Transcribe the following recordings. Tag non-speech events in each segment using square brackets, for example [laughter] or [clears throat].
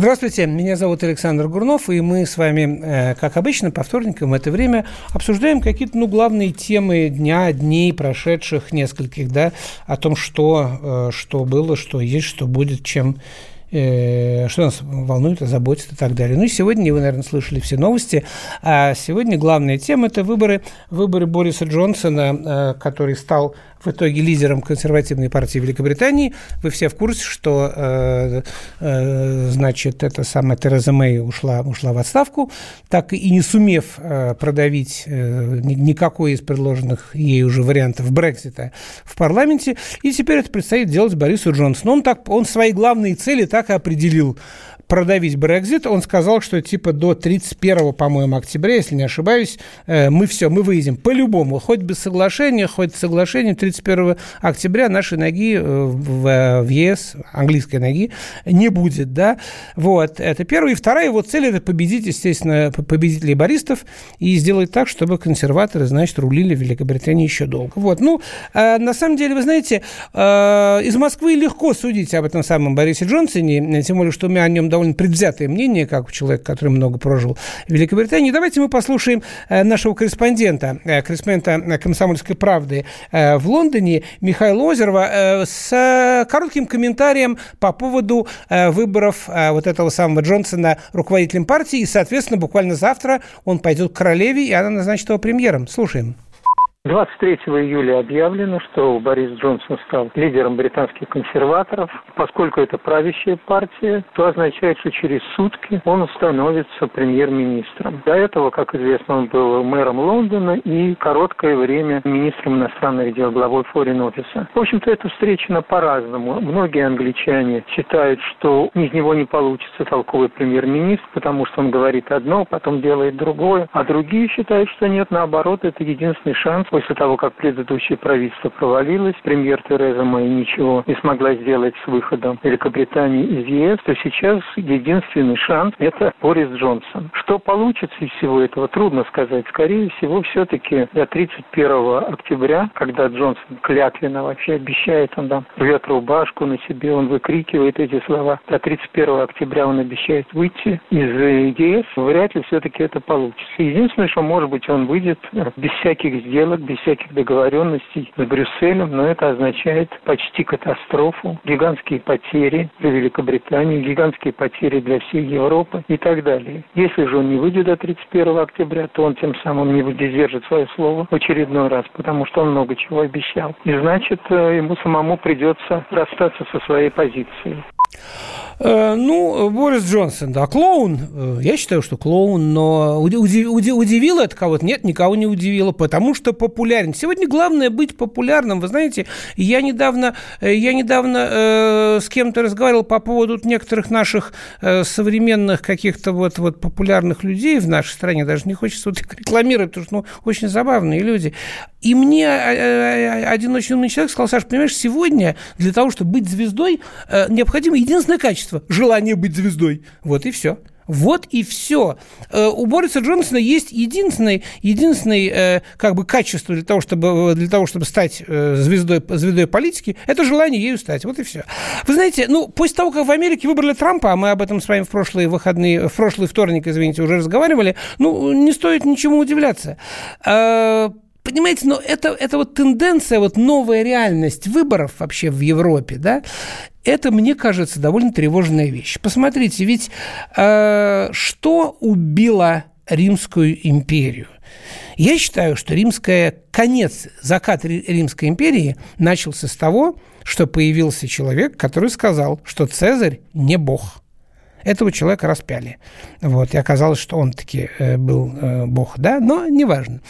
Здравствуйте, меня зовут Александр Гурнов, и мы с вами, э, как обычно, по вторникам в это время обсуждаем какие-то, ну, главные темы дня, дней, прошедших нескольких, да, о том, что, э, что было, что есть, что будет, чем э, что нас волнует, заботит и так далее. Ну и сегодня, вы, наверное, слышали все новости, а сегодня главная тема – это выборы, выборы Бориса Джонсона, который стал в итоге лидером консервативной партии Великобритании. Вы все в курсе, что, э, э, значит, эта самая Тереза Мэй ушла, ушла в отставку, так и не сумев э, продавить никакой из предложенных ей уже вариантов Брексита в парламенте. И теперь это предстоит делать Борису Джонсону. Он, так, он свои главные цели так и определил продавить Брекзит. Он сказал, что типа до 31, по-моему, октября, если не ошибаюсь, э, мы все, мы выйдем по-любому, хоть без соглашения, хоть с соглашением 31 октября нашей ноги э, в, в ЕС, английской ноги, не будет, да. Вот, это первая. И вторая его цель – это победить, естественно, победить лейбористов и сделать так, чтобы консерваторы, значит, рулили Великобритании еще долго. Вот, ну, э, на самом деле, вы знаете, из Москвы легко судить об этом самом Борисе Джонсоне, тем более, что мы о нем довольно довольно предвзятое мнение, как у человека, который много прожил в Великобритании. Давайте мы послушаем э, нашего корреспондента, э, корреспондента «Комсомольской правды» э, в Лондоне Михаила Озерова с коротким комментарием по поводу выборов вот этого самого Джонсона руководителем партии. И, соответственно, буквально завтра он пойдет к королеве, и она назначит его премьером. Слушаем. 23 июля объявлено, что Борис Джонсон стал лидером британских консерваторов. Поскольку это правящая партия, то означает, что через сутки он становится премьер-министром. До этого, как известно, он был мэром Лондона и короткое время министром иностранных дел, главой форин офиса. В общем-то, это встречено по-разному. Многие англичане считают, что из него не получится толковый премьер-министр, потому что он говорит одно, потом делает другое. А другие считают, что нет, наоборот, это единственный шанс После того, как предыдущее правительство провалилось, премьер Тереза Мэй ничего не смогла сделать с выходом Великобритании из ЕС, то сейчас единственный шанс – это Борис Джонсон. Что получится из всего этого, трудно сказать. Скорее всего, все-таки до 31 октября, когда Джонсон клятвенно вообще обещает, он там рвет рубашку на себе, он выкрикивает эти слова, до 31 октября он обещает выйти из ЕС, вряд ли все-таки это получится. Единственное, что, может быть, он выйдет без всяких сделок, без всяких договоренностей с Брюсселем, но это означает почти катастрофу, гигантские потери для Великобритании, гигантские потери для всей Европы и так далее. Если же он не выйдет до 31 октября, то он тем самым не держать свое слово в очередной раз, потому что он много чего обещал. И значит, э, ему самому придется расстаться со своей позицией. Э, ну, Борис Джонсон, да, клоун. Э, я считаю, что клоун, но удив, удив, удивило это кого-то? Нет, никого не удивило, потому что популярен. Сегодня главное быть популярным. Вы знаете, я недавно, э, я недавно э, с кем-то разговаривал по поводу некоторых наших э, современных каких-то вот, вот популярных людей в нашей стране. Даже не хочется вот их рекламировать, потому что ну, очень забавные люди. И мне один очень умный человек сказал, Саша, понимаешь, сегодня для того, чтобы быть звездой, необходимо единственное качество качество – желание быть звездой. Вот и все. Вот и все. Э, у Бориса Джонсона есть единственное, единственное э, как бы качество для того, чтобы, для того, чтобы стать э, звездой, звездой политики, это желание ею стать. Вот и все. Вы знаете, ну, после того, как в Америке выбрали Трампа, а мы об этом с вами в прошлые выходные, в прошлый вторник, извините, уже разговаривали, ну, не стоит ничему удивляться Понимаете, но это, это вот тенденция, вот новая реальность выборов вообще в Европе, да, это, мне кажется, довольно тревожная вещь. Посмотрите, ведь э, что убило Римскую империю? Я считаю, что римская, конец, закат Римской империи начался с того, что появился человек, который сказал, что Цезарь не бог. Этого человека распяли. Вот, и оказалось, что он таки э, был э, бог, да, но неважно.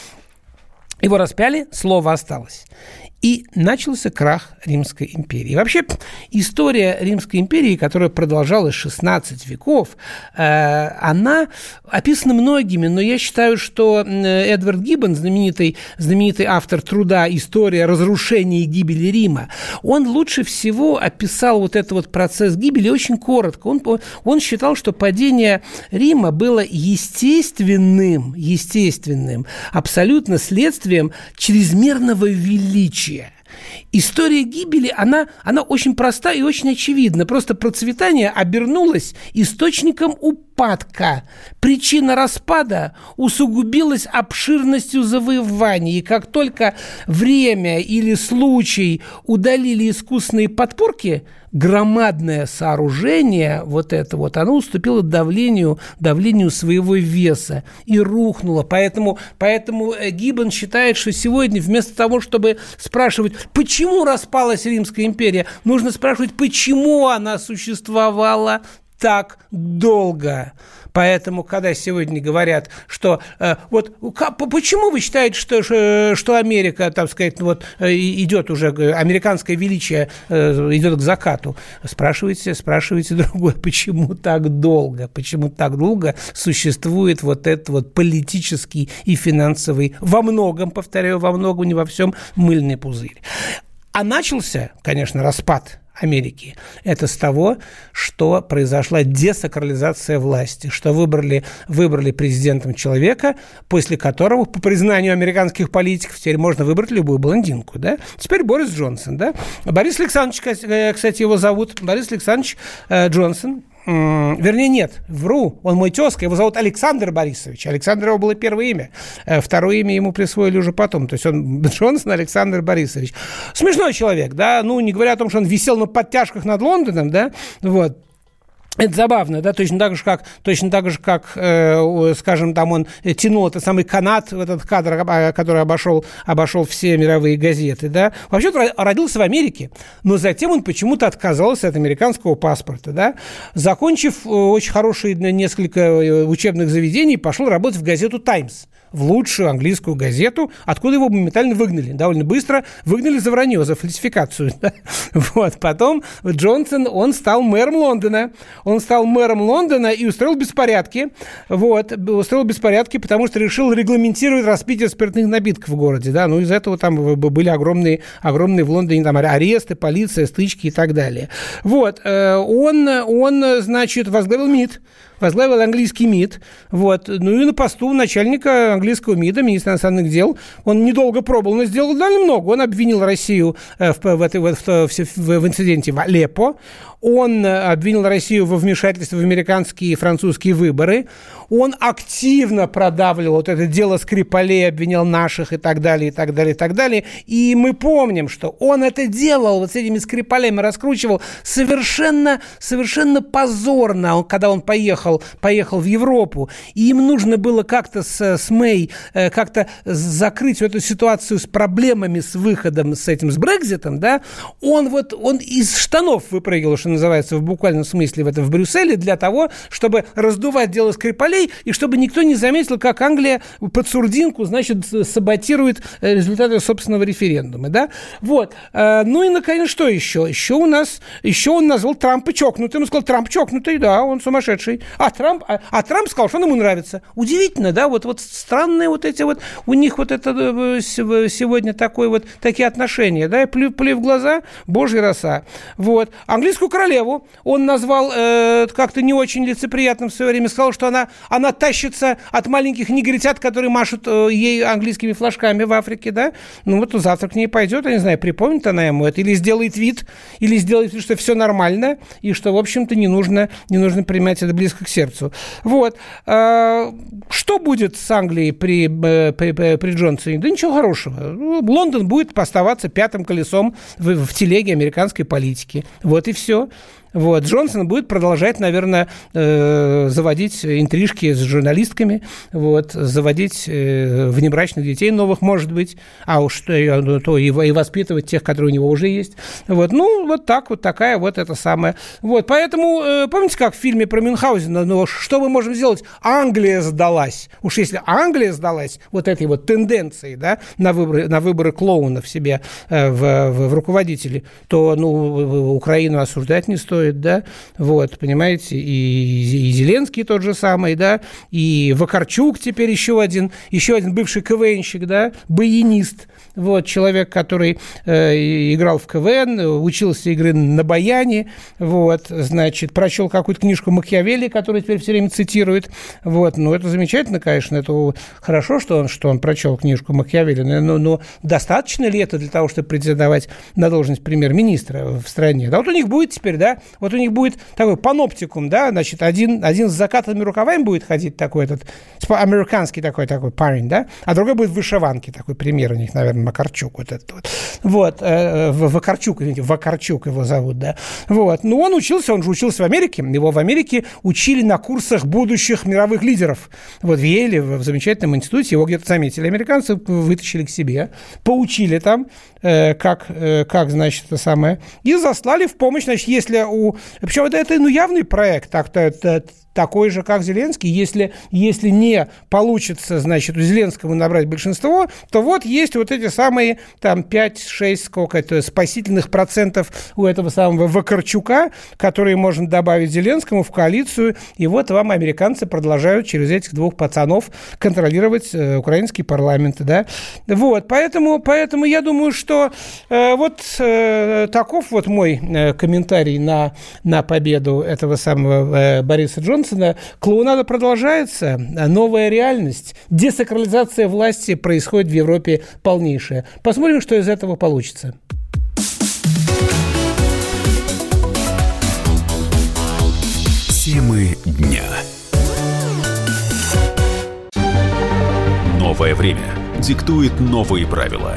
Его распяли, слово осталось. И начался крах Римской империи. Вообще, история Римской империи, которая продолжалась 16 веков, э, она описана многими, но я считаю, что Эдвард Гиббон, знаменитый, знаменитый автор труда «История разрушения и гибели Рима», он лучше всего описал вот этот вот процесс гибели очень коротко. Он, он считал, что падение Рима было естественным, естественным, абсолютно следствием чрезмерного величия величия. История гибели, она, она очень проста и очень очевидна. Просто процветание обернулось источником упадка. Причина распада усугубилась обширностью завоеваний. И как только время или случай удалили искусственные подпорки – громадное сооружение, вот это вот, оно уступило давлению, давлению своего веса и рухнуло. Поэтому, поэтому э, Гиббон считает, что сегодня вместо того, чтобы спрашивать, почему распалась Римская империя, нужно спрашивать, почему она существовала так долго. Поэтому, когда сегодня говорят, что э, вот почему вы считаете, что, что Америка, так сказать, вот э, идет уже, американское величие э, идет к закату? Спрашивайте, спрашивайте [laughs] другое, почему так долго, почему так долго существует вот этот вот политический и финансовый, во многом, повторяю, во многом, не во всем, мыльный пузырь. А начался, конечно, распад Америки. Это с того, что произошла десакрализация власти, что выбрали, выбрали президентом человека, после которого, по признанию американских политиков, теперь можно выбрать любую блондинку. Да? Теперь Борис Джонсон. Да? Борис Александрович, э, кстати, его зовут, Борис Александрович э, Джонсон, вернее, нет, вру, он мой тезка, его зовут Александр Борисович. Александр его было первое имя. Э, второе имя ему присвоили уже потом. То есть он [laughs] Джонсон Александр Борисович. Смешной человек, да, ну, не говоря о том, что он висел на подтяжках над Лондоном, да, вот, это забавно, да, точно так же, как, точно так же, как э, скажем, там он тянул этот самый канат, этот кадр, а, который обошел, обошел все мировые газеты, да. Вообще-то родился в Америке, но затем он почему-то отказался от американского паспорта, да. Закончив э, очень хорошие несколько э, учебных заведений, пошел работать в газету «Таймс» в лучшую английскую газету, откуда его моментально выгнали. Довольно быстро выгнали за вранье, за фальсификацию. [laughs] Да? Вот. Потом Джонсон, он стал мэром Лондона. Он стал мэром Лондона и устроил беспорядки. Вот. Устроил беспорядки, потому что решил регламентировать распитие спиртных напитков в городе. Да? Ну, из этого там были огромные, огромные в Лондоне там, аресты, полиция, стычки и так далее. Вот. Э, он, он значит, возглавил МИД возглавил английский МИД. Вот. Ну и на посту начальника английского МИДа, министра иностранных дел, он недолго пробовал, но сделал довольно много. Он обвинил Россию э, в, в, в, в, в, в инциденте в Алеппо. Он э, обвинил Россию во вмешательстве в американские и французские выборы. Он активно продавливал вот это дело Скрипалей, обвинял наших и так далее, и так далее, и так далее. И мы помним, что он это делал вот с этими Скрипалями, раскручивал совершенно, совершенно позорно, когда он поехал, поехал в Европу. И им нужно было как-то с, с Мэй, э, как-то закрыть эту ситуацию с проблемами, с выходом, с этим, с Брекзитом, да. Он вот, он из штанов выпрыгивал, что называется, в буквальном смысле в это в Брюсселе для того, чтобы раздувать дело Скрипалей и чтобы никто не заметил, как Англия под сурдинку, значит, саботирует э, результаты собственного референдума, да? Вот. Э, ну и, наконец, что еще? Еще у нас, еще он назвал Трампа чокнутым. Он сказал, Трамп чокнутый, да, он сумасшедший. А Трамп, а, а Трамп сказал, что он ему нравится. Удивительно, да? Вот, вот странные вот эти вот, у них вот это э, сегодня такое вот, такие отношения, да? И плюй, плюй в глаза, божья роса. Вот. Английскую королеву он назвал э, как-то не очень лицеприятным в свое время, сказал, что она, она тащится от маленьких негритят, которые машут э, ей английскими флажками в Африке, да, ну вот завтра к ней пойдет, я не знаю, припомнит она ему это, или сделает вид, или сделает вид, что все нормально, и что, в общем-то, не нужно, не нужно принимать это близко к сердцу. Вот. Э, что будет с Англией при, э, при, при, при Джонсоне? Да ничего хорошего. Лондон будет оставаться пятым колесом в, в телеге американской политики. Вот и все. Вот. Джонсон будет продолжать, наверное, э, заводить интрижки с журналистками, вот, заводить э, внебрачных детей новых, может быть, а уж то, ну, то и, и воспитывать тех, которые у него уже есть. Вот. Ну, вот так вот такая вот это самое. Вот. Поэтому, э, помните, как в фильме про Мюнхгаузена, ну, что мы можем сделать? Англия сдалась. Уж если Англия сдалась вот этой вот тенденцией, да, на выборы, на выборы клоунов себе в, в, в руководители, то, ну, Украину осуждать не стоит стоит, да, вот, понимаете, и, и Зеленский тот же самый, да, и Вакарчук теперь еще один, еще один бывший КВНщик, да, баянист, вот, человек, который э, играл в КВН, учился игры на баяне, вот, значит, прочел какую-то книжку Макиавелли, которую теперь все время цитирует, вот, ну, это замечательно, конечно, это хорошо, что он, что он прочел книжку Макиавелли, но, но достаточно ли это для того, чтобы претендовать на должность премьер-министра в стране? Да вот у них будет теперь, да, вот у них будет такой паноптикум, да, значит, один, один с закатанными рукавами будет ходить такой этот, американский такой, такой парень, да, а другой будет в вышиванке, такой премьер у них, наверное, Макарчук вот этот вот. Вот, э, Вакарчук, извините, Вакарчук его зовут, да. Вот, ну он учился, он же учился в Америке, его в Америке учили на курсах будущих мировых лидеров. Вот в Еле, в замечательном институте, его где-то заметили американцы, вытащили к себе, поучили там, э, как, э, как, значит, это самое, и заслали в помощь, значит, если у... Причем это, это ну, явный проект, так-то это, такой же, как Зеленский. Если, если не получится, значит, у Зеленского набрать большинство, то вот есть вот эти самые там 5-6, сколько это, спасительных процентов у этого самого Вакарчука, которые можно добавить Зеленскому в коалицию. И вот вам американцы продолжают через этих двух пацанов контролировать э, украинский парламент. Да? Вот, поэтому, поэтому я думаю, что э, вот э, таков вот мой э, комментарий на, на победу этого самого э, Бориса Джонсона. Джонсона, клоунада продолжается, новая реальность, десакрализация власти происходит в Европе полнейшая. Посмотрим, что из этого получится. Темы дня. Новое время диктует новые правила.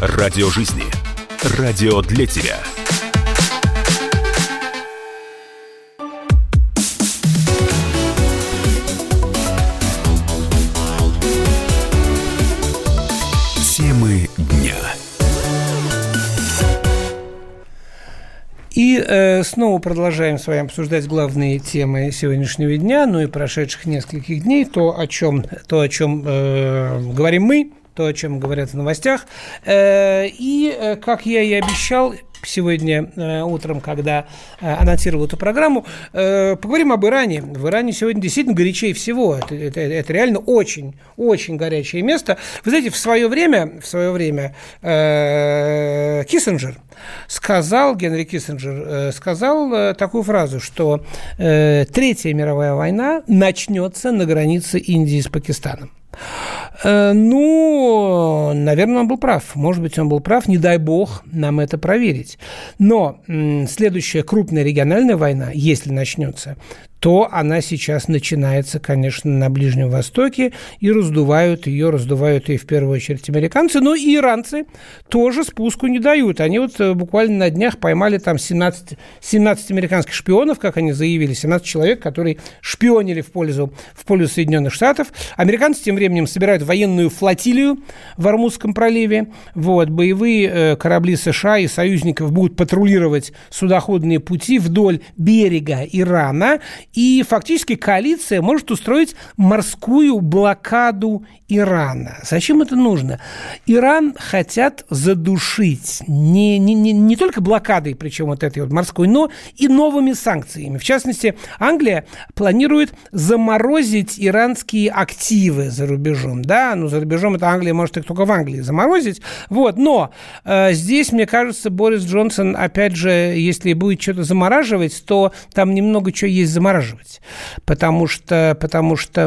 Радио жизни. Радио для тебя. И э, снова продолжаем с вами обсуждать главные темы сегодняшнего дня, ну и прошедших нескольких дней, то, о чем, то, о чем э, говорим мы, то, о чем говорят в новостях. Э, и, э, как я и обещал, сегодня э, утром, когда анонсировал эту программу. Поговорим об Иране. В Иране сегодня действительно горячее всего. Это, это, это реально очень, очень горячее место. Вы знаете, в свое время, в свое время Киссинджер сказал, Генри Киссинджер сказал такую фразу, что Третья мировая война начнется на границе Индии с Пакистаном. Э, ну, наверное, он был прав. Может быть, он был прав. Не дай бог нам это проверить. Но следующая крупная региональная война, если начнется, то она сейчас начинается, конечно, на Ближнем Востоке, и раздувают ее, раздувают ее в первую очередь американцы, но и иранцы тоже спуску не дают. Они вот э, буквально на днях поймали там 17, 17 американских шпионов, как они заявили, 17 человек, которые шпионили в пользу, в пользу Соединенных Штатов. Американцы тем временем собирают военную флотилию в Армузском проливе. Вот, боевые э, корабли США и союзников будут патрулировать судоходные пути вдоль берега Ирана и фактически коалиция может устроить морскую блокаду Ирана. Зачем это нужно? Иран хотят задушить не, не, не, не только блокадой, причем вот этой вот морской, но и новыми санкциями. В частности, Англия планирует заморозить иранские активы за рубежом. Да, ну за рубежом это Англия может их только в Англии заморозить. Вот, но э, здесь, мне кажется, Борис Джонсон, опять же, если будет что-то замораживать, то там немного чего есть замораживать. Потому что, потому что э,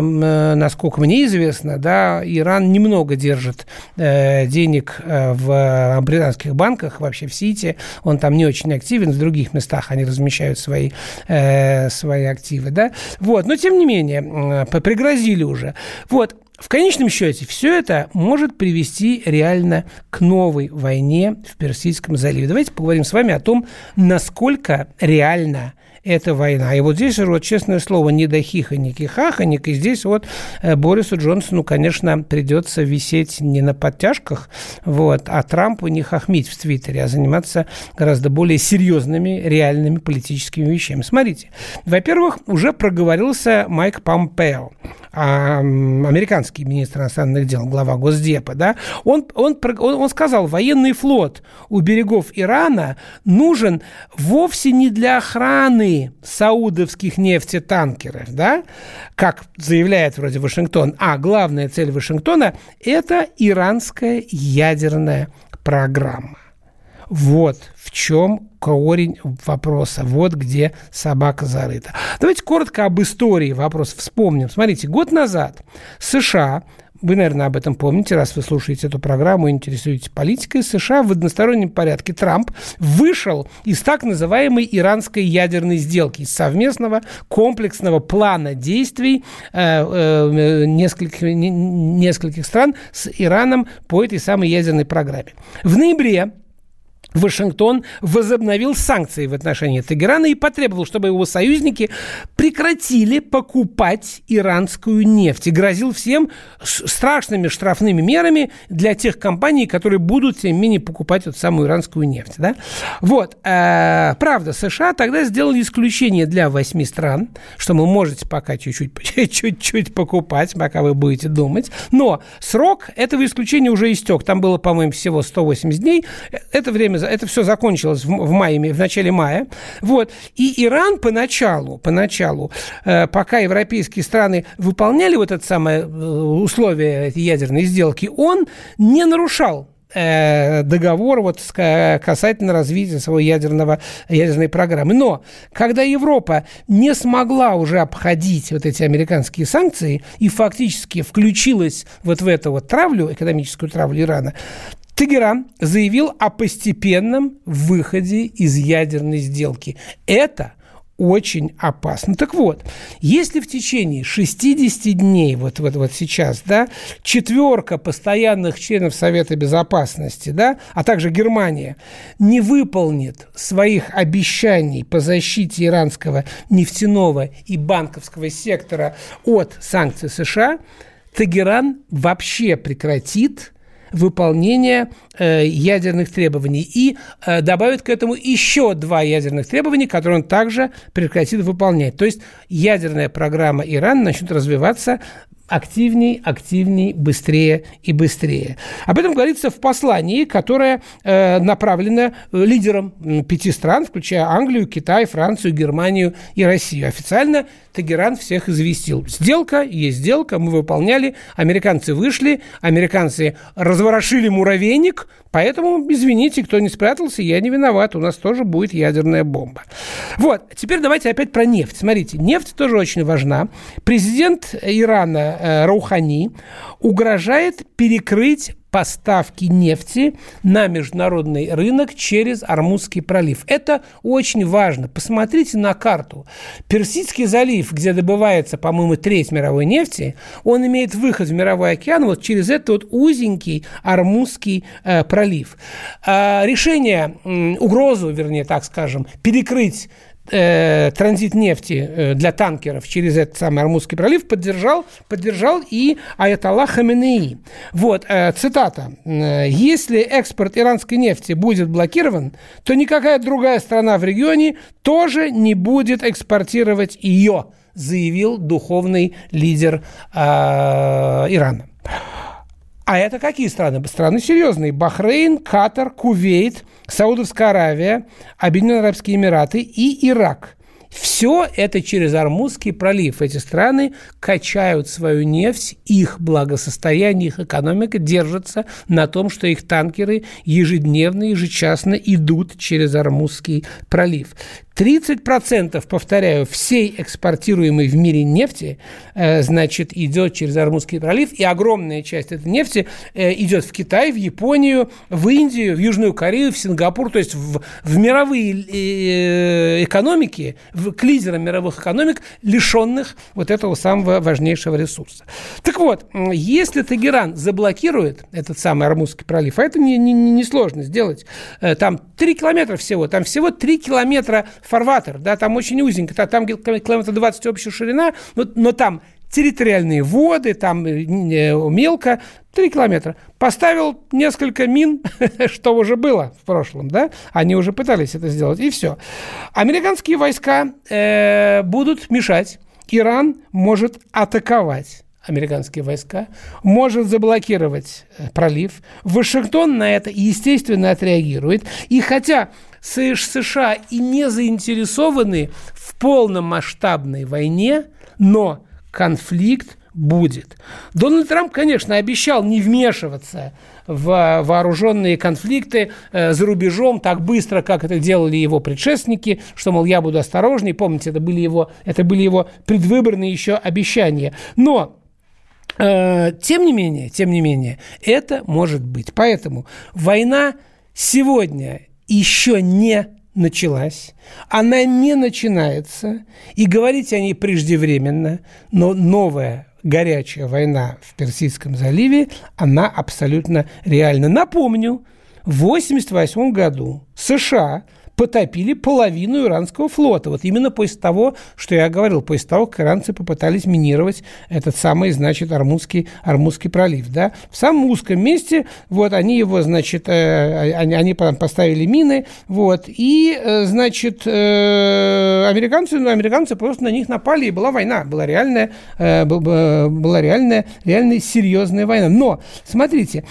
насколько мне известно, да, Иран немного держит э, денег э, в британских банках, вообще в Сити. Он там не очень активен, в других местах они размещают свои, э, свои активы, да. Вот, но тем не менее, э, пригрозили уже. Вот, в конечном счете все это может привести реально к новой войне в Персидском заливе. Давайте поговорим с вами о том, насколько реально эта война. И вот здесь вот, честное слово, не до хихоньки хахонек. И здесь вот э, Борису Джонсону, конечно, придется висеть не на подтяжках, вот, а Трампу не хохмить в Твиттере, а заниматься гораздо более серьезными, реальными политическими вещами. Смотрите, во-первых, уже проговорился Майк Помпео американский министр иностранных дел, глава Госдепа, да, он, он, он, он сказал, военный флот у берегов Ирана нужен вовсе не для охраны саудовских нефтетанкеров, да, как заявляет вроде Вашингтон, а главная цель Вашингтона – это иранская ядерная программа. Вот в чем корень вопроса. Вот где собака зарыта. Давайте коротко об истории вопрос вспомним. Смотрите, год назад США вы, наверное, об этом помните, раз вы слушаете эту программу и интересуетесь политикой, США в одностороннем порядке Трамп вышел из так называемой иранской ядерной сделки, из совместного комплексного плана действий э, э, нескольких, не, нескольких стран с Ираном по этой самой ядерной программе. В ноябре Вашингтон возобновил санкции в отношении Тегерана и потребовал, чтобы его союзники прекратили покупать иранскую нефть и грозил всем страшными штрафными мерами для тех компаний, которые будут, тем не менее, покупать эту самую иранскую нефть. Да? Вот. Э, правда, США тогда сделали исключение для восьми стран, что вы можете пока чуть-чуть, [laughs] чуть-чуть покупать, пока вы будете думать. Но срок этого исключения уже истек. Там было, по-моему, всего 180 дней. Это время это все закончилось в, в мае, в начале мая. Вот. И Иран поначалу, поначалу, э, пока европейские страны выполняли вот это самое э, условие ядерной сделки, он не нарушал э, договор вот касательно развития своей ядерного, ядерной программы. Но когда Европа не смогла уже обходить вот эти американские санкции и фактически включилась вот в эту вот травлю, экономическую травлю Ирана, Тегеран заявил о постепенном выходе из ядерной сделки. Это очень опасно. Так вот, если в течение 60 дней, вот, вот, вот сейчас, да, четверка постоянных членов Совета Безопасности, да, а также Германия, не выполнит своих обещаний по защите иранского нефтяного и банковского сектора от санкций США, Тегеран вообще прекратит выполнения э, ядерных требований. И э, добавит к этому еще два ядерных требования, которые он также прекратит выполнять. То есть ядерная программа Ирана начнет развиваться активней, активней, быстрее и быстрее. Об этом говорится в послании, которое э, направлено лидерам пяти стран, включая Англию, Китай, Францию, Германию и Россию. Официально Тегеран всех известил. Сделка есть сделка, мы выполняли, американцы вышли, американцы разворошили муравейник, поэтому, извините, кто не спрятался, я не виноват, у нас тоже будет ядерная бомба. Вот, теперь давайте опять про нефть. Смотрите, нефть тоже очень важна. Президент Ирана э, Раухани угрожает перекрыть поставки нефти на международный рынок через Армузский пролив. Это очень важно. Посмотрите на карту. Персидский залив, где добывается, по-моему, треть мировой нефти, он имеет выход в мировой океан вот через этот вот узенький Армузский э, пролив. Э, решение, э, угрозу, вернее, так скажем, перекрыть э, транзит нефти э, для танкеров через этот самый Армузский пролив поддержал, поддержал и Аятолла Хаменеи. Вот, э, цитата. «Э, «Если экспорт иранской нефти будет блокирован, то никакая другая страна в регионе тоже не будет экспортировать ее», заявил духовный лидер э, Ирана. А это какие страны? Страны серьезные. Бахрейн, Катар, Кувейт, Саудовская Аравия, Объединенные Арабские Эмираты и Ирак. Все это через Армузский пролив. Эти страны качают свою нефть, их благосостояние, их экономика держится на том, что их танкеры ежедневно, ежечасно идут через Армузский пролив. 30%, повторяю, всей экспортируемой в мире нефти, э, значит, идет через Армузский пролив, и огромная часть этой нефти э, идет в Китай, в Японию, в Индию, в Южную Корею, в Сингапур, то есть в, в мировые э, экономики, в, к лидерам мировых экономик, лишенных вот этого самого важнейшего ресурса. Так вот, если Тегеран заблокирует этот самый Армузский пролив, а это не, не, не сложно сделать, там 3 километра всего, там всего 3 километра фарватер, да, там очень узенько, там километр 20 общая ширина, но, но там территориальные воды, там э, мелко, 3 километра. Поставил несколько мин, [laughs] что уже было в прошлом, да? Они уже пытались это сделать, и все. Американские войска э, будут мешать. Иран может атаковать американские войска, может заблокировать э, пролив. Вашингтон на это, естественно, отреагирует. И хотя США и не заинтересованы в полномасштабной войне, но конфликт будет. Дональд Трамп, конечно, обещал не вмешиваться в вооруженные конфликты э, за рубежом так быстро, как это делали его предшественники, что, мол, я буду осторожней. Помните, это были его, это были его предвыборные еще обещания. Но э, тем не менее, тем не менее, это может быть. Поэтому война сегодня еще не началась, она не начинается, и говорить о ней преждевременно, но новая горячая война в Персидском заливе, она абсолютно реальна. Напомню, в 1988 году США потопили половину иранского флота. Вот именно после того, что я говорил, после того, как иранцы попытались минировать этот самый, значит, Армузский, Армузский пролив. Да? В самом узком месте, вот, они его, значит, э, они, они поставили мины, вот, и, э, значит, э, американцы, ну, американцы просто на них напали, и была война, была реальная, э, была реальная, реальная серьезная война. Но, смотрите,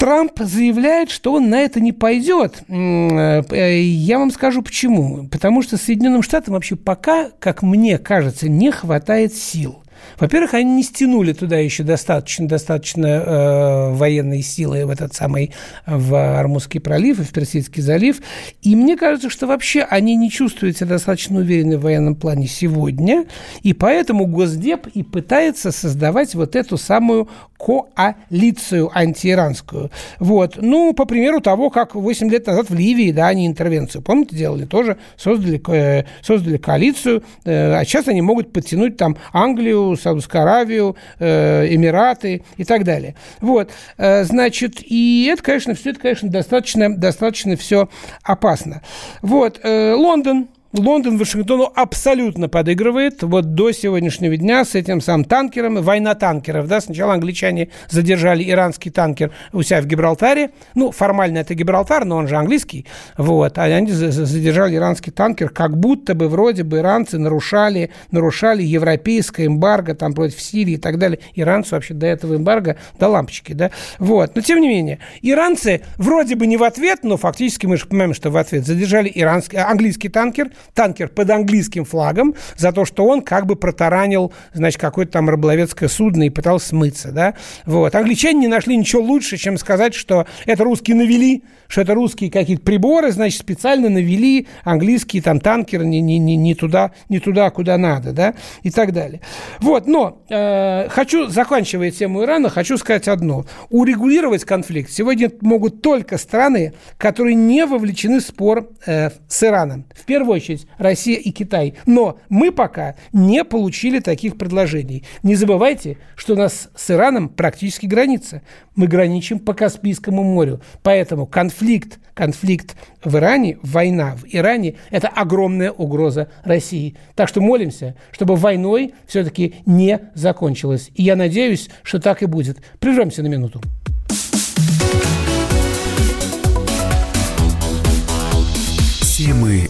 Трамп заявляет, что он на это не пойдет. Э, я вам скажу почему. Потому что Соединенным Штатам вообще пока, как мне кажется, не хватает сил. Во-первых, они не стянули туда еще достаточно, достаточно э, военной силы в этот самый в Армузский пролив и в Персидский залив. И мне кажется, что вообще они не чувствуют себя достаточно уверены в военном плане сегодня, и поэтому Госдеп и пытается создавать вот эту самую коалицию антииранскую. Вот. Ну, по примеру того, как 8 лет назад в Ливии, да, они интервенцию, помните, делали тоже, создали, э, создали коалицию, э, а сейчас они могут подтянуть там Англию, Саудовскую Аравию, э, Эмираты и так далее. Вот, э, значит, и это, конечно, все это, конечно, достаточно, достаточно все опасно. Вот, э, Лондон, Лондон Вашингтону абсолютно подыгрывает. Вот до сегодняшнего дня с этим самым танкером, война танкеров, да, сначала англичане задержали иранский танкер у себя в Гибралтаре, ну, формально это Гибралтар, но он же английский, вот, а они задержали иранский танкер, как будто бы вроде бы иранцы нарушали, нарушали европейское эмбарго там против Сирии и так далее, иранцы вообще до этого эмбарго до лампочки, да, вот, но тем не менее, иранцы вроде бы не в ответ, но фактически мы же понимаем, что в ответ задержали иранский, английский танкер, танкер под английским флагом за то, что он как бы протаранил, значит, какое-то там рыболовецкое судно и пытался смыться, да. Вот. Англичане не нашли ничего лучше, чем сказать, что это русские навели, что это русские какие-то приборы, значит, специально навели английские там танкеры не, не, не, не, туда, не туда, куда надо, да, и так далее. Вот, но э, хочу, заканчивая тему Ирана, хочу сказать одно. Урегулировать конфликт сегодня могут только страны, которые не вовлечены в спор э, с Ираном. В первую очередь очередь Россия и Китай. Но мы пока не получили таких предложений. Не забывайте, что у нас с Ираном практически граница. Мы граничим по Каспийскому морю. Поэтому конфликт, конфликт в Иране, война в Иране – это огромная угроза России. Так что молимся, чтобы войной все-таки не закончилось. И я надеюсь, что так и будет. Прервемся на минуту. Темы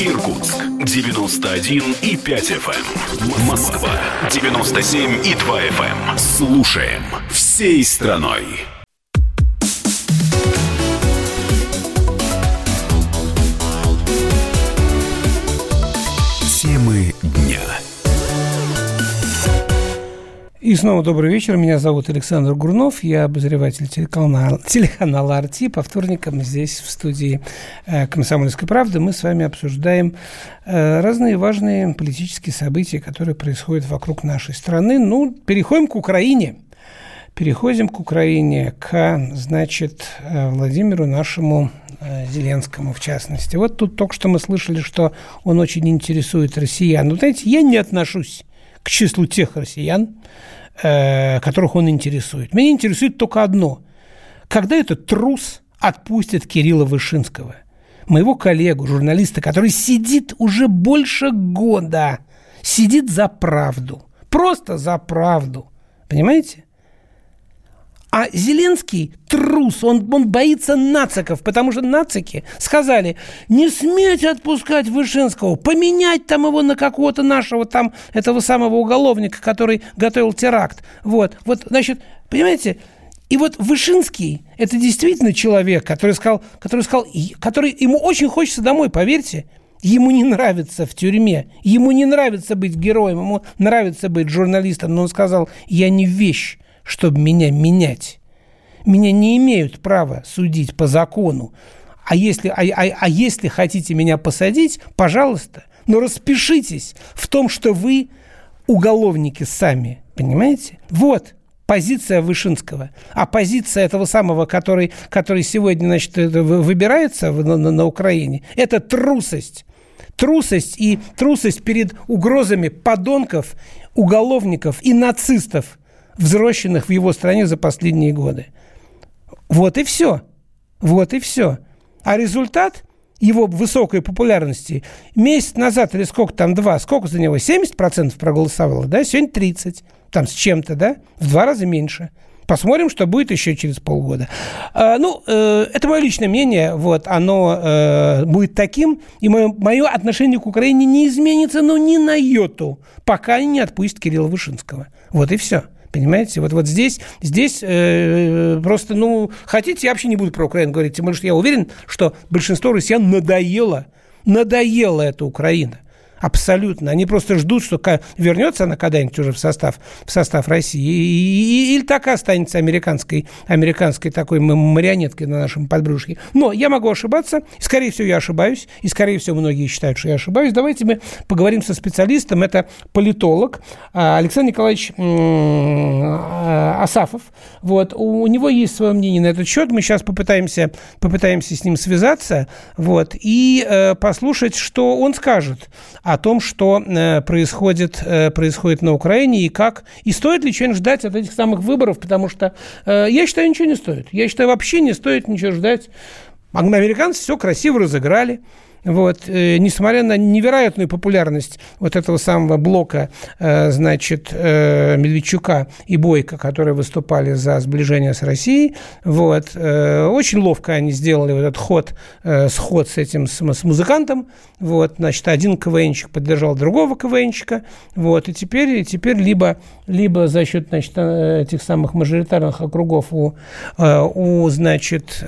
Иркутск 91 и 5 FM. Эм. Москва 97 и 2 FM. Эм. Слушаем всей страной. И снова добрый вечер. Меня зовут Александр Гурнов. Я обозреватель телеканала, телеканала «Арти». По вторникам здесь, в студии э, «Комсомольской правды», мы с вами обсуждаем э, разные важные политические события, которые происходят вокруг нашей страны. Ну, переходим к Украине. Переходим к Украине, к, значит, э, Владимиру нашему Зеленскому, в частности. Вот тут только что мы слышали, что он очень интересует россиян. Ну, знаете, я не отношусь к числу тех россиян, э, которых он интересует. Меня интересует только одно. Когда этот трус отпустит Кирилла Вышинского, моего коллегу, журналиста, который сидит уже больше года, сидит за правду, просто за правду, понимаете? А Зеленский трус, он, он боится нациков, потому что нацики сказали, не смейте отпускать Вышинского, поменять там его на какого-то нашего там, этого самого уголовника, который готовил теракт. Вот, вот, значит, понимаете, и вот Вышинский – это действительно человек, который сказал, который сказал, который ему очень хочется домой, поверьте. Ему не нравится в тюрьме, ему не нравится быть героем, ему нравится быть журналистом, но он сказал, я не вещь, чтобы меня менять. Меня не имеют права судить по закону. А если, а, а, а если хотите меня посадить, пожалуйста, но распишитесь в том, что вы уголовники сами. Понимаете? Вот позиция Вышинского. А позиция этого самого, который, который сегодня значит, выбирается на, на, на Украине, это трусость. Трусость и трусость перед угрозами подонков, уголовников и нацистов – взросшенных в его стране за последние годы. Вот и все. Вот и все. А результат его высокой популярности месяц назад или сколько там, два, сколько за него? 70% проголосовало, да? Сегодня 30. Там с чем-то, да? В два раза меньше. Посмотрим, что будет еще через полгода. А, ну, э, это мое личное мнение. Вот, оно э, будет таким, и мое, мое отношение к Украине не изменится, но ни на йоту, пока не отпустят Кирилла Вышинского. Вот и все. Понимаете? Вот, вот здесь, здесь э, просто, ну, хотите, я вообще не буду про Украину говорить, тем более, что я уверен, что большинство россиян надоело, надоела эта Украина. Абсолютно. Они просто ждут, что вернется она когда-нибудь уже в состав, в состав России. Или так и останется американской, американской такой марионеткой на нашем подбрюшке. Но я могу ошибаться. Скорее всего, я ошибаюсь. И, скорее всего, многие считают, что я ошибаюсь. Давайте мы поговорим со специалистом. Это политолог а, Александр Николаевич а, Асафов. Вот. У него есть свое мнение на этот счет. Мы сейчас попытаемся, попытаемся с ним связаться вот, и э, послушать, что он скажет о том, что э, происходит, э, происходит на Украине и как, и стоит ли что-нибудь ждать от этих самых выборов, потому что э, я считаю, ничего не стоит. Я считаю, вообще не стоит ничего ждать. Американцы все красиво разыграли. Вот, э, несмотря на невероятную популярность вот этого самого блока, э, значит, э, Медведчука и Бойко, которые выступали за сближение с Россией, вот, очень ловко они сделали вот этот ход, сход с этим, с, музыкантом, вот, значит, один КВНчик поддержал другого КВНчика, вот, и теперь, и теперь либо, либо за счет, значит, этих самых мажоритарных округов у, у значит,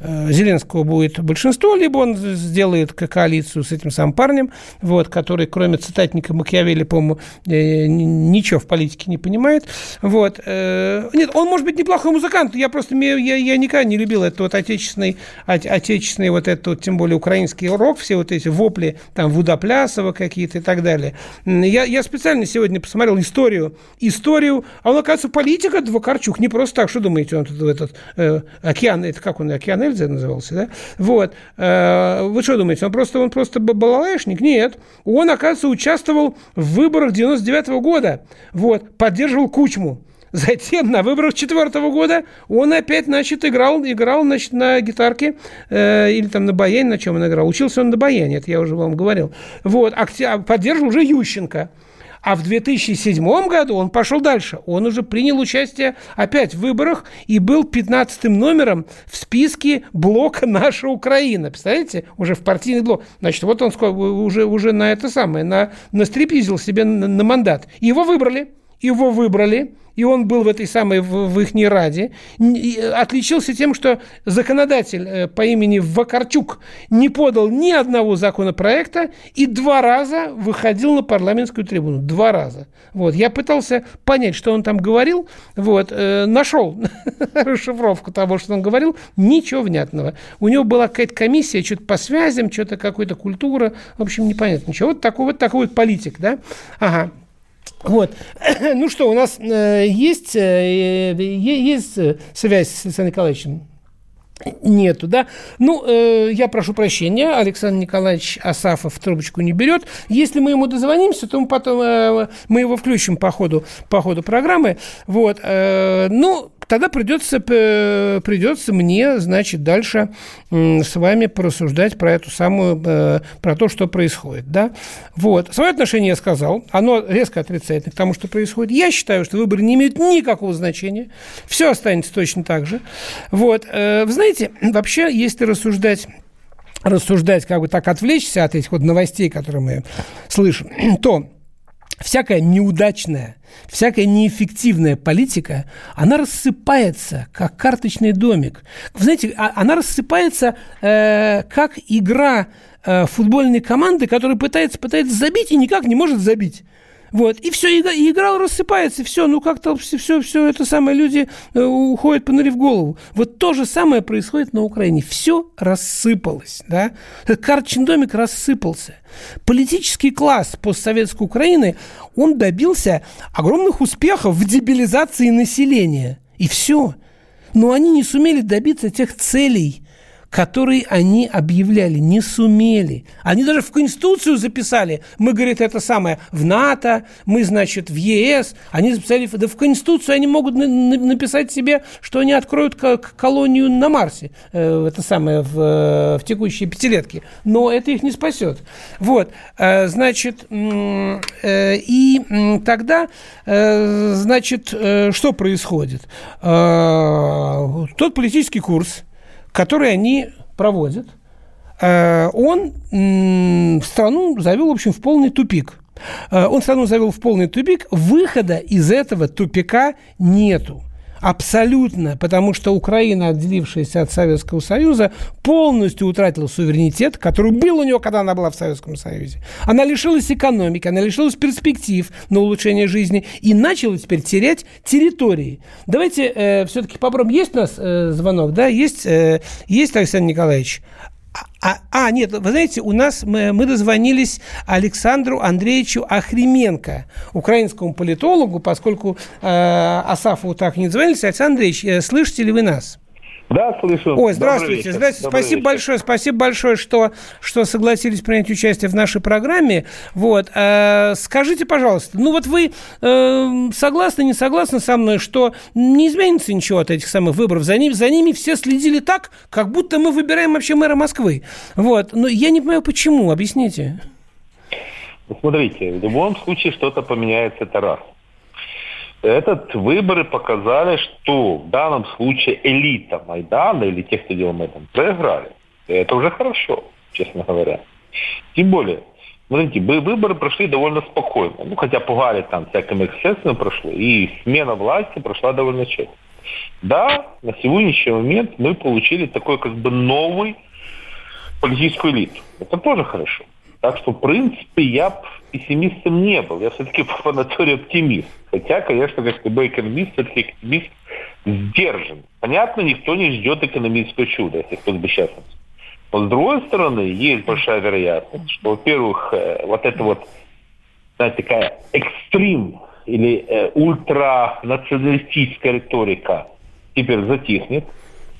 Зеленского будет большинство, либо он сделает коалицию с этим самым парнем, вот, который, кроме цитатника Макиавелли, по-моему, э, ничего в политике не понимает. Вот. Э, нет, он может быть неплохой музыкант, я просто я, я никогда не любил этот вот отечественный, отечественный вот этот вот, тем более украинский рок, все вот эти вопли, там, Вудоплясова какие-то и так далее. Я, я специально сегодня посмотрел историю, историю, а он, оказывается, политика Двокарчук, не просто так, что думаете, он тут этот э, океан, это как он, океан Эльза назывался, да? Вот. Э, вы что думаете, он просто, он просто балалайшник? Нет. Он, оказывается, участвовал в выборах 99 -го года. Вот. Поддерживал Кучму. Затем на выборах четвертого года он опять, значит, играл, играл, значит, на гитарке э, или там на баяне, на чем он играл. Учился он на баяне, это я уже вам говорил. Вот, поддерживал уже Ющенко. А в 2007 году он пошел дальше. Он уже принял участие опять в выборах и был 15-м номером в списке блока «Наша Украина». Представляете? Уже в партийный блок. Значит, вот он уже, уже на это самое, на, настрепизил себе на, на мандат. Его выбрали. Его выбрали и он был в этой самой, в, в их раде, отличился тем, что законодатель э, по имени Вакарчук не подал ни одного законопроекта и два раза выходил на парламентскую трибуну. Два раза. Вот. Я пытался понять, что он там говорил, вот, э, нашел [laughs] расшифровку того, что он говорил, ничего внятного. У него была какая-то комиссия, что-то по связям, что-то какой-то культура, в общем, непонятно ничего. Вот такой вот такой вот политик, да? Ага. Вот. [coughs] Ну что, у нас э, есть, э, есть связь с Александром Николаевичем? Нету, да? Ну, э, я прошу прощения, Александр Николаевич Асафов трубочку не берет. Если мы ему дозвонимся, то мы потом э, мы его включим по ходу, по ходу программы. Вот. Э, ну, тогда придется, придется мне, значит, дальше с вами порассуждать про эту самую, э, про то, что происходит, да. Вот. Свое отношение я сказал, оно резко отрицательно к тому, что происходит. Я считаю, что выборы не имеют никакого значения, все останется точно так же. Вот. Э, вы знаете, вообще, если рассуждать рассуждать, как бы так отвлечься от этих вот новостей, которые мы слышим, [clears throat] то всякая неудачная, всякая неэффективная политика, она рассыпается, как карточный домик. Вы знаете, а, она рассыпается, э, как игра э, футбольной команды, которая пытается, пытается забить и никак не может забить. Вот. И все, и игра рассыпается, все, ну как-то все, все это самое, люди э, уходят, понурив голову. Вот то же самое происходит на Украине. Все рассыпалось, да. Карточный домик рассыпался. Политический класс постсоветской Украины, он добился огромных успехов в дебилизации населения. И все. Но они не сумели добиться тех целей, который они объявляли, не сумели. Они даже в Конституцию записали. Мы, говорит, это самое, в НАТО, мы, значит, в ЕС. Они записали, да в Конституцию они могут написать себе, что они откроют колонию на Марсе, э, это самое, в, э, в текущей пятилетке. Но это их не спасет. Вот, э, значит, и тогда, значит, что происходит? Тот политический курс, который они проводят, э, он страну завел, в общем, в полный тупик. Э, он страну завел в полный тупик, выхода из этого тупика нету. Абсолютно, потому что Украина, отделившаяся от Советского Союза, полностью утратила суверенитет, который был у нее, когда она была в Советском Союзе. Она лишилась экономики, она лишилась перспектив на улучшение жизни и начала теперь терять территории. Давайте э, все-таки попробуем. Есть у нас э, звонок, да? Есть, э, есть Александр Николаевич? А, а, нет, вы знаете, у нас мы, мы дозвонились Александру Андреевичу Ахременко, украинскому политологу, поскольку э, Асафу так не дозвонились. Александр Андреевич, э, слышите ли вы нас? Да, слышу. Ой, здравствуйте. здравствуйте. Добрый спасибо вечер. большое. Спасибо большое, что, что согласились принять участие в нашей программе. Вот. Э, скажите, пожалуйста, ну вот вы э, согласны, не согласны со мной, что не изменится ничего от этих самых выборов? За, ним, за ними все следили так, как будто мы выбираем вообще мэра Москвы. Вот. Но я не понимаю, почему. Объясните. Смотрите, в любом случае что-то поменяется, это раз этот выборы показали, что в данном случае элита Майдана или тех, кто делал Майдан, проиграли. И это уже хорошо, честно говоря. Тем более, смотрите, выборы прошли довольно спокойно. Ну, хотя пугали там всякими эксцессами прошло, и смена власти прошла довольно четко. Да, на сегодняшний момент мы получили такой как бы новый политическую элиту. Это тоже хорошо. Так что, в принципе, я пессимистом не был. Я все-таки [laughs] по натуре оптимист. Хотя, конечно, как любой экономист, все-таки оптимист сдержан. Понятно, никто не ждет экономического чуда, если кто-то бы сейчас. Но с другой стороны, есть большая вероятность, что, во-первых, э, вот это вот, знаете, такая экстрим или э, ультранационалистическая риторика теперь затихнет.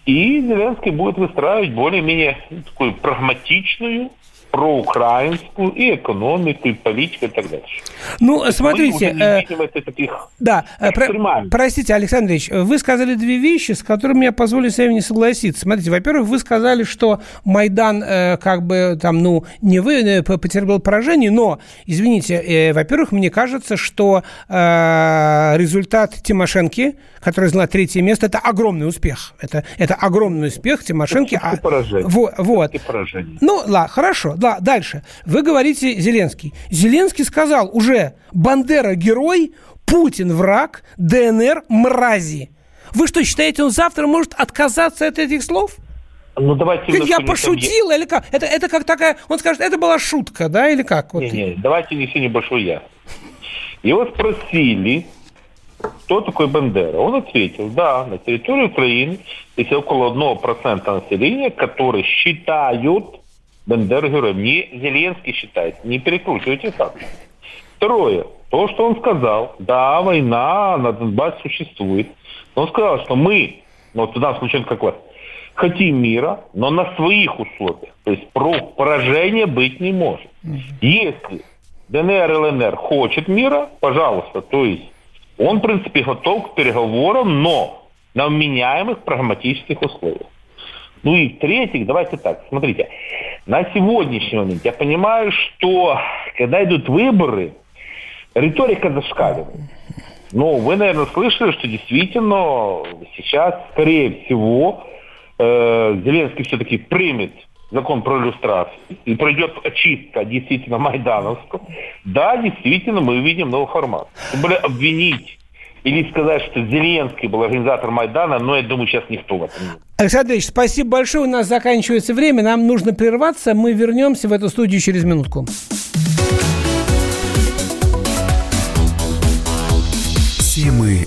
И Зеленский будет выстраивать более-менее такую прагматичную проукраинскую и экономику, и политику и так дальше. Ну, смотрите, э, таких да, э, про, простите, Александр Ильич, вы сказали две вещи, с которыми я позволю с вами не согласиться. Смотрите, во-первых, вы сказали, что Майдан э, как бы там, ну, не вы э, потерпел поражение, но, извините, э, во-первых, мне кажется, что э, результат Тимошенки, который заняла третье место, это огромный успех. Это, это огромный успех Тимошенки. Это а, поражение. Вот. вот. Ну, ладно, хорошо. Да, дальше. Вы говорите Зеленский. Зеленский сказал уже, Бандера герой, Путин враг, ДНР мрази. Вы что, считаете, он завтра может отказаться от этих слов? Ну, давайте я пошутил, или как? Это, это как такая... Он скажет, это была шутка, да, или как? Вот. Не, не, давайте не сильно большой я. Его спросили, кто такой Бандера. Он ответил, да, на территории Украины есть около 1% населения, которые считают Бендер героем. Не Зеленский считает. Не перекручивайте так. Второе. То, что он сказал. Да, война на Донбассе существует. Но он сказал, что мы, ну, вот в данном случае как вас, хотим мира, но на своих условиях. То есть про поражение быть не может. Если ДНР, ЛНР хочет мира, пожалуйста, то есть он, в принципе, готов к переговорам, но на вменяемых прагматических условиях. Ну и в-третьих, давайте так, смотрите, на сегодняшний момент я понимаю, что когда идут выборы, риторика зашкаливает. Ну, вы, наверное, слышали, что действительно сейчас, скорее всего, э, Зеленский все-таки примет закон про иллюстрацию и пройдет очистка действительно майдановскую. Да, действительно, мы увидим новый формат. Тем более обвинить или сказать, что Зеленский был организатор Майдана, но я думаю, сейчас никто в этом не Александр Ильич, спасибо большое. У нас заканчивается время. Нам нужно прерваться. Мы вернемся в эту студию через минутку. Темы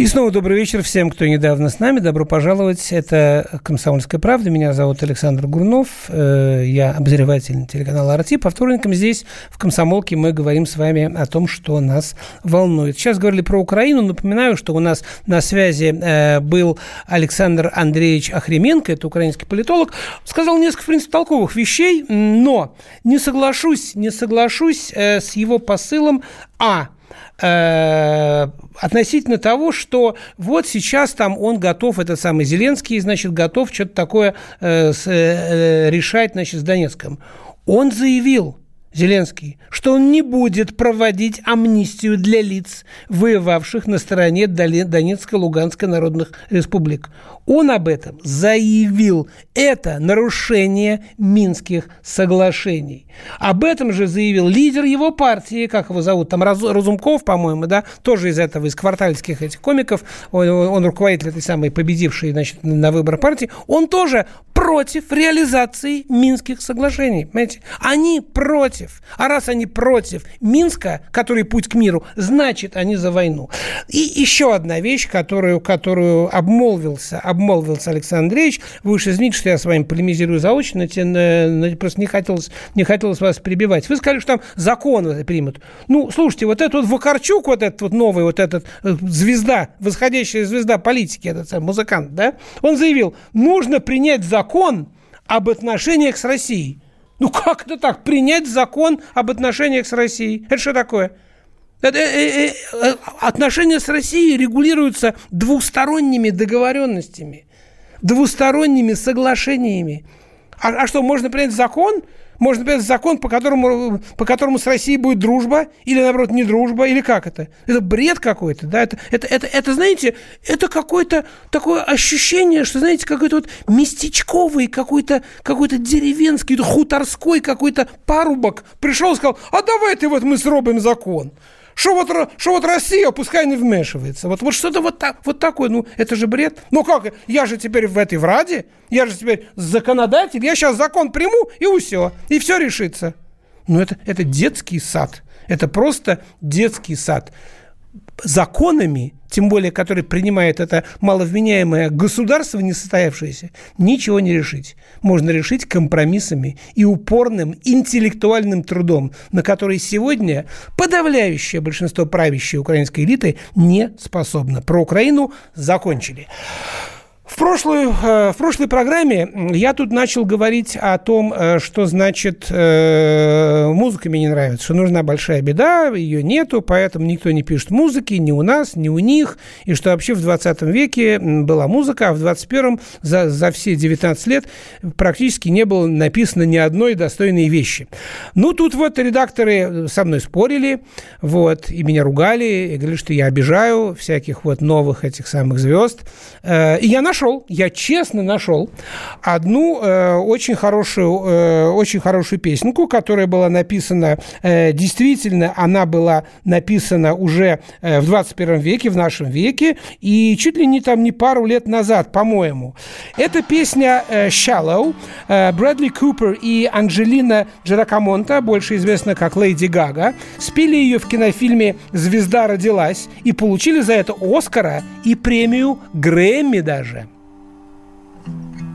И снова добрый вечер всем, кто недавно с нами. Добро пожаловать. Это «Комсомольская правда». Меня зовут Александр Гурнов. Э, я обозреватель телеканала «Арти». По вторникам здесь, в «Комсомолке», мы говорим с вами о том, что нас волнует. Сейчас говорили про Украину. Напоминаю, что у нас на связи э, был Александр Андреевич Охременко, это украинский политолог. Сказал несколько, в принципе, толковых вещей, но не соглашусь, не соглашусь э, с его посылом «А» Э, относительно того, что вот сейчас там он готов, этот самый Зеленский, значит, готов что-то такое э, с, э, решать, значит, с Донецком. Он заявил, Зеленский, что он не будет проводить амнистию для лиц, воевавших на стороне Донецкой и Луганской народных республик. Он об этом заявил. Это нарушение Минских соглашений. Об этом же заявил лидер его партии, как его зовут, там Разумков, по-моему, да, тоже из этого, из квартальских этих комиков, он, он руководитель этой самой победившей, значит, на выбор партии, он тоже против реализации Минских соглашений, понимаете? Они против. А раз они против Минска, который путь к миру, значит, они за войну. И еще одна вещь, которую, которую обмолвился, обмолвился Александр Андреевич, вы уж извините, что я с вами полемизирую заочно, но просто не хотелось, не хотелось вас прибивать. Вы сказали, что там закон примут. Ну, слушайте, вот этот вот Вакарчук, вот этот вот новый, вот этот э, звезда, восходящая звезда политики, этот самый музыкант, да, он заявил, нужно принять закон об отношениях с Россией. Ну как это так? Принять закон об отношениях с Россией. Это что такое? Э, э, э, отношения с Россией регулируются двусторонними договоренностями, двусторонними соглашениями. А, а что, можно принять закон? Можно принять закон, по которому, по которому с Россией будет дружба, или, наоборот, не дружба, или как это? Это бред какой-то, да? Это, это, это, это знаете, это какое-то такое ощущение, что, знаете, какой-то вот местечковый, какой-то какой деревенский, хуторской какой-то парубок пришел и сказал, а давайте вот мы срубим закон. Что вот, что вот Россия, пускай не вмешивается. Вот, вот что-то вот, так, вот такое, ну, это же бред. Ну как, я же теперь в этой в Раде, я же теперь законодатель, я сейчас закон приму, и все, и все решится. Ну, это, это детский сад. Это просто детский сад законами, тем более, которые принимает это маловменяемое государство несостоявшееся, ничего не решить. Можно решить компромиссами и упорным интеллектуальным трудом, на который сегодня подавляющее большинство правящей украинской элиты не способно. Про Украину закончили. В, прошлую, э, в прошлой программе я тут начал говорить о том, э, что значит э, музыка мне не нравится, что нужна большая беда, ее нету, поэтому никто не пишет музыки ни у нас, ни у них, и что вообще в 20 веке была музыка, а в 21-м за, за все 19 лет практически не было написано ни одной достойной вещи. Ну, тут вот редакторы со мной спорили, вот, и меня ругали, и говорили, что я обижаю всяких вот новых этих самых звезд. И я нашел нашел, я честно нашел одну э, очень хорошую, э, очень хорошую песенку, которая была написана, э, действительно, она была написана уже э, в 21 веке, в нашем веке, и чуть ли не там не пару лет назад, по-моему. Это песня э, «Shallow». Э, Брэдли Купер и Анджелина Джеракамонта, больше известна как Леди Гага, спели ее в кинофильме «Звезда родилась» и получили за это Оскара и премию Грэмми даже.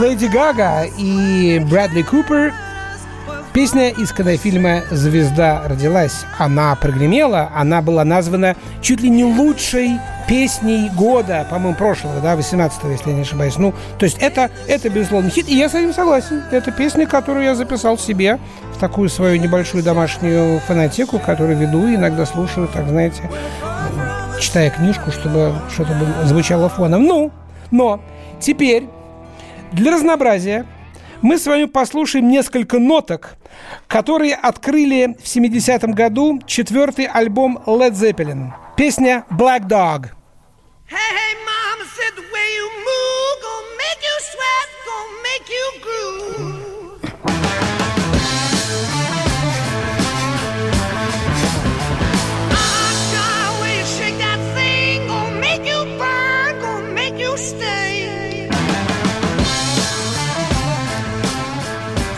Леди Гага и Брэдли Купер. Песня из кинофильма «Звезда родилась». Она прогремела, она была названа чуть ли не лучшей песней года, по-моему, прошлого, да, 18 если я не ошибаюсь. Ну, то есть это, это, безусловно, хит, и я с этим согласен. Это песня, которую я записал себе в такую свою небольшую домашнюю фонотеку, которую веду, иногда слушаю, так, знаете, читая книжку, чтобы что-то звучало фоном. Ну, но теперь для разнообразия мы с вами послушаем несколько ноток, которые открыли в 70-м году четвертый альбом Led Zeppelin. Песня «Black Dog».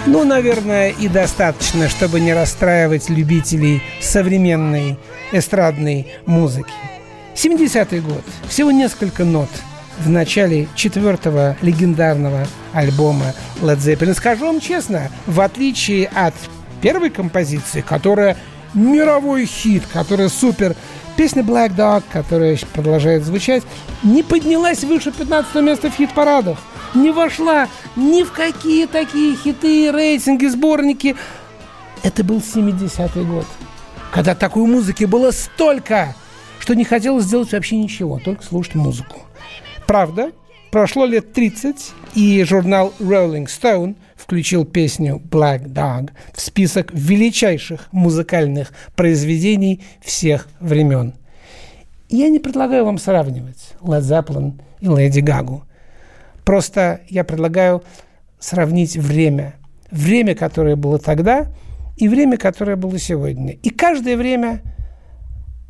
Ну, наверное, и достаточно, чтобы не расстраивать любителей современной эстрадной музыки. 70-й год. Всего несколько нот в начале четвертого легендарного альбома Led Zeppelin. Скажу вам честно, в отличие от первой композиции, которая мировой хит, который супер. Песня Black Dog, которая продолжает звучать, не поднялась выше 15 места в хит-парадах. Не вошла ни в какие такие хиты, рейтинги, сборники. Это был 70-й год, когда такой музыки было столько, что не хотелось сделать вообще ничего, только слушать музыку. Правда, прошло лет 30, и журнал Rolling Stone включил песню Black Dog в список величайших музыкальных произведений всех времен. Я не предлагаю вам сравнивать Led Zeppelin и Lady Gaga. Просто я предлагаю сравнить время. Время, которое было тогда, и время, которое было сегодня. И каждое время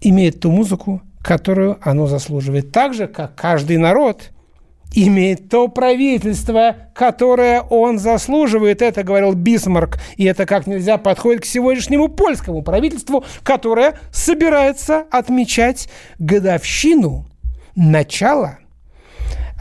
имеет ту музыку, которую оно заслуживает. Так же, как каждый народ имеет то правительство, которое он заслуживает. Это говорил Бисмарк. И это как нельзя подходит к сегодняшнему польскому правительству, которое собирается отмечать годовщину начала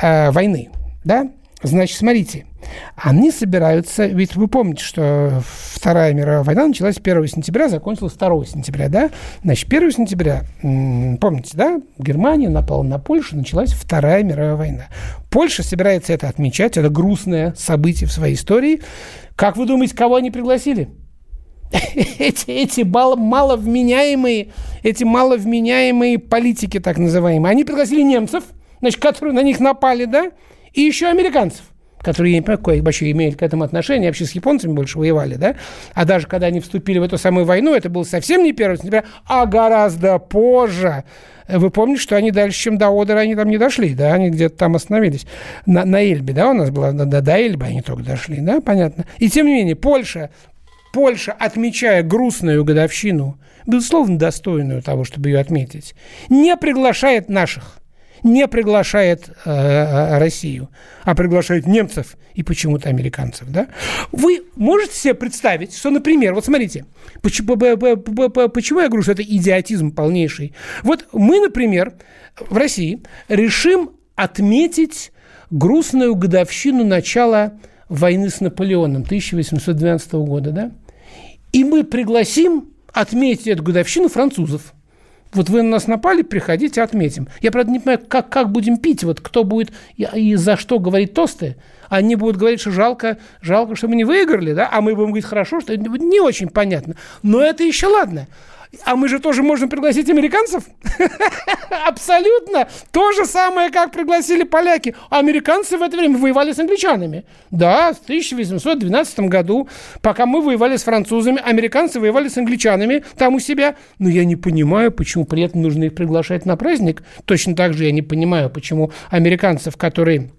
э, войны. Да? Значит, смотрите, они собираются, ведь вы помните, что Вторая мировая война началась 1 сентября, закончилась 2 сентября, да? Значит, 1 сентября, помните, да, Германия напала на Польшу, началась Вторая мировая война. Польша собирается это отмечать, это грустное событие в своей истории. Как вы думаете, кого они пригласили? [laughs] эти, эти мало, маловменяемые, эти маловменяемые политики, так называемые, они пригласили немцев, значит, которые на них напали, да, и еще американцев которые, я не понимаю, какое вообще имеют к этому отношение, вообще с японцами больше воевали, да? А даже когда они вступили в эту самую войну, это было совсем не 1 сентября, а гораздо позже. Вы помните, что они дальше, чем до Одера, они там не дошли, да? Они где-то там остановились. На, на Эльбе, да, у нас было, до, до Эльбы они только дошли, да, понятно. И тем не менее, Польша, Польша, отмечая грустную годовщину, безусловно, достойную того, чтобы ее отметить, не приглашает наших – не приглашает э, э, Россию, а приглашает немцев и почему-то американцев. Да? Вы можете себе представить, что, например, вот смотрите, почему, почему я говорю, что это идиотизм полнейший? Вот мы, например, в России решим отметить грустную годовщину начала войны с Наполеоном 1812 года, да? И мы пригласим отметить эту годовщину французов – вот вы на нас напали, приходите, отметим. Я, правда, не понимаю, как, как будем пить, вот кто будет и за что говорить тосты. Они будут говорить, что жалко, жалко, что мы не выиграли, да, а мы будем говорить хорошо, что не очень понятно. Но это еще ладно. А мы же тоже можем пригласить американцев? [laughs] Абсолютно. То же самое, как пригласили поляки. Американцы в это время воевали с англичанами. Да, в 1812 году, пока мы воевали с французами, американцы воевали с англичанами там у себя. Но я не понимаю, почему при этом нужно их приглашать на праздник. Точно так же я не понимаю, почему американцев, которые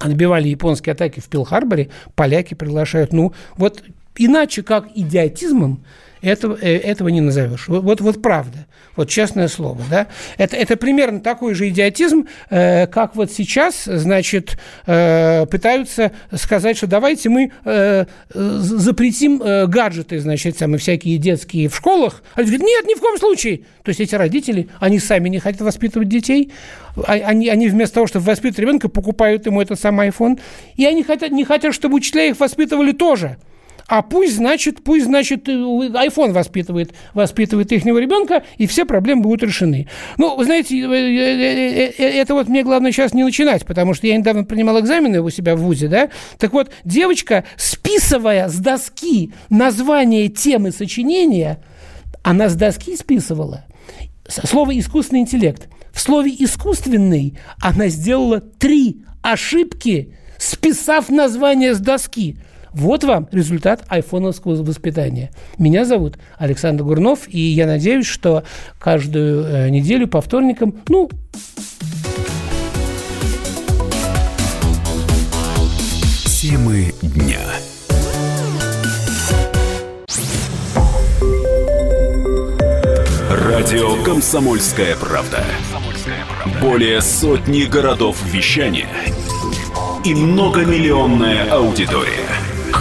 отбивали японские атаки в Пилл-Харборе, поляки приглашают. Ну, вот иначе как идиотизмом этого, э, этого не назовешь. Вот, вот, вот правда, вот честное слово. Да? Это, это примерно такой же идиотизм, э, как вот сейчас, значит, э, пытаются сказать, что давайте мы э, запретим э, гаджеты, значит, самые всякие детские в школах. Люди говорят, нет, ни в коем случае. То есть эти родители, они сами не хотят воспитывать детей, а, они, они вместо того, чтобы воспитывать ребенка, покупают ему этот самый iPhone, и они хотят, не хотят, чтобы учителя их воспитывали тоже. А пусть, значит, пусть, значит, iPhone воспитывает, воспитывает их ребенка, и все проблемы будут решены. Ну, вы знаете, э, э, э, это вот мне главное сейчас не начинать, потому что я недавно принимал экзамены у себя в ВУЗе, да? Так вот, девочка, списывая с доски название темы сочинения, она с доски списывала слово «искусственный интеллект». В слове «искусственный» она сделала три ошибки, списав название с доски. Вот вам результат айфоновского воспитания. Меня зовут Александр Гурнов, и я надеюсь, что каждую э, неделю по вторникам, ну, Темы дня. Радио «Комсомольская правда». Более сотни городов вещания и многомиллионная аудитория.